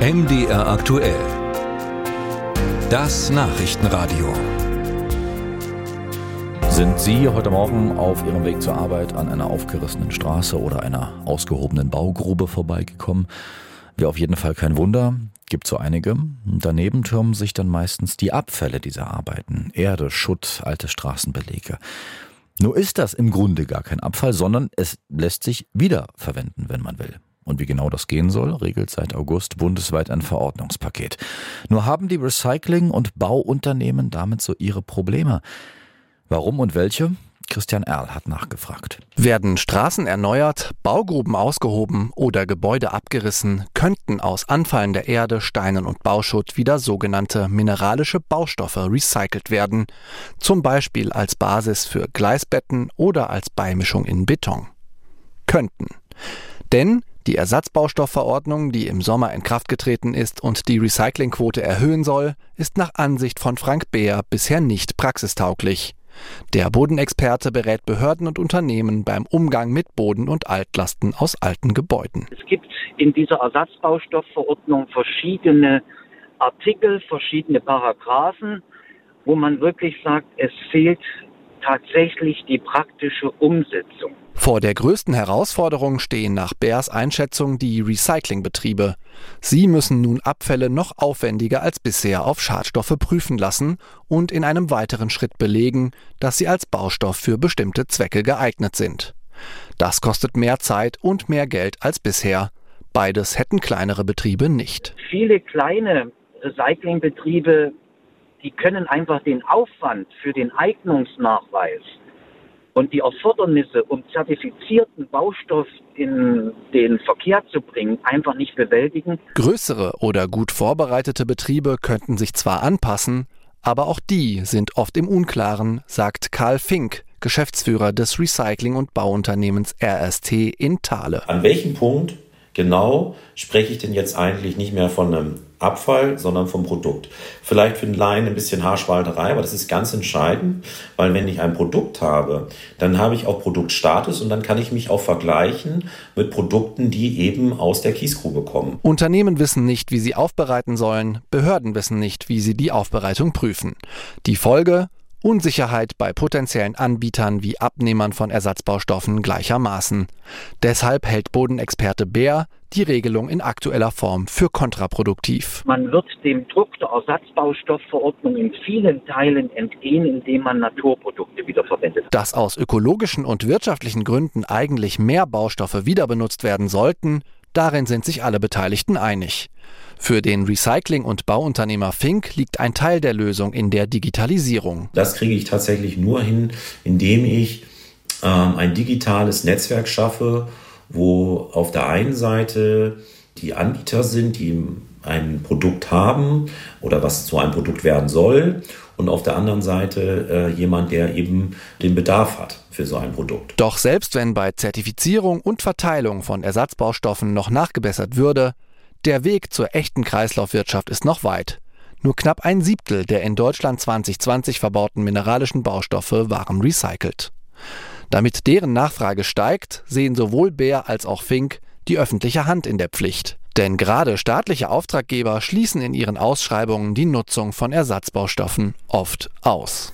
MDR aktuell. Das Nachrichtenradio. Sind Sie heute Morgen auf Ihrem Weg zur Arbeit an einer aufgerissenen Straße oder einer ausgehobenen Baugrube vorbeigekommen? Wäre auf jeden Fall kein Wunder. Gibt so einige. Daneben türmen sich dann meistens die Abfälle dieser Arbeiten. Erde, Schutt, alte Straßenbelege. Nur ist das im Grunde gar kein Abfall, sondern es lässt sich wiederverwenden, wenn man will. Und wie genau das gehen soll, regelt seit August bundesweit ein Verordnungspaket. Nur haben die Recycling- und Bauunternehmen damit so ihre Probleme. Warum und welche? Christian Erl hat nachgefragt. Werden Straßen erneuert, Baugruben ausgehoben oder Gebäude abgerissen, könnten aus anfallender Erde, Steinen und Bauschutt wieder sogenannte mineralische Baustoffe recycelt werden, zum Beispiel als Basis für Gleisbetten oder als Beimischung in Beton. Könnten. Denn die Ersatzbaustoffverordnung, die im Sommer in Kraft getreten ist und die Recyclingquote erhöhen soll, ist nach Ansicht von Frank Beer bisher nicht praxistauglich. Der Bodenexperte berät Behörden und Unternehmen beim Umgang mit Boden und Altlasten aus alten Gebäuden. Es gibt in dieser Ersatzbaustoffverordnung verschiedene Artikel, verschiedene Paragraphen, wo man wirklich sagt, es fehlt tatsächlich die praktische Umsetzung. Vor der größten Herausforderung stehen nach Bärs Einschätzung die Recyclingbetriebe. Sie müssen nun Abfälle noch aufwendiger als bisher auf Schadstoffe prüfen lassen und in einem weiteren Schritt belegen, dass sie als Baustoff für bestimmte Zwecke geeignet sind. Das kostet mehr Zeit und mehr Geld als bisher. Beides hätten kleinere Betriebe nicht. Viele kleine Recyclingbetriebe, die können einfach den Aufwand für den Eignungsnachweis und die Erfordernisse, um zertifizierten Baustoff in den Verkehr zu bringen, einfach nicht bewältigen. Größere oder gut vorbereitete Betriebe könnten sich zwar anpassen, aber auch die sind oft im Unklaren, sagt Karl Fink, Geschäftsführer des Recycling- und Bauunternehmens RST in Thale. An welchem Punkt genau spreche ich denn jetzt eigentlich nicht mehr von einem Abfall, sondern vom Produkt. Vielleicht für den Laien ein bisschen Haarspalterei, aber das ist ganz entscheidend, weil wenn ich ein Produkt habe, dann habe ich auch Produktstatus und dann kann ich mich auch vergleichen mit Produkten, die eben aus der Kiesgrube kommen. Unternehmen wissen nicht, wie sie aufbereiten sollen, Behörden wissen nicht, wie sie die Aufbereitung prüfen. Die Folge? Unsicherheit bei potenziellen Anbietern wie Abnehmern von Ersatzbaustoffen gleichermaßen. Deshalb hält Bodenexperte Bär die Regelung in aktueller Form für kontraproduktiv. Man wird dem Druck der Ersatzbaustoffverordnung in vielen Teilen entgehen, indem man Naturprodukte wiederverwendet. Dass aus ökologischen und wirtschaftlichen Gründen eigentlich mehr Baustoffe wieder benutzt werden sollten, darin sind sich alle Beteiligten einig. Für den Recycling- und Bauunternehmer Fink liegt ein Teil der Lösung in der Digitalisierung. Das kriege ich tatsächlich nur hin, indem ich ähm, ein digitales Netzwerk schaffe, wo auf der einen Seite die Anbieter sind, die ein Produkt haben oder was zu einem Produkt werden soll und auf der anderen Seite äh, jemand, der eben den Bedarf hat für so ein Produkt. Doch selbst wenn bei Zertifizierung und Verteilung von Ersatzbaustoffen noch nachgebessert würde, der Weg zur echten Kreislaufwirtschaft ist noch weit. Nur knapp ein Siebtel der in Deutschland 2020 verbauten mineralischen Baustoffe waren recycelt. Damit deren Nachfrage steigt, sehen sowohl Bär als auch Fink die öffentliche Hand in der Pflicht. Denn gerade staatliche Auftraggeber schließen in ihren Ausschreibungen die Nutzung von Ersatzbaustoffen oft aus.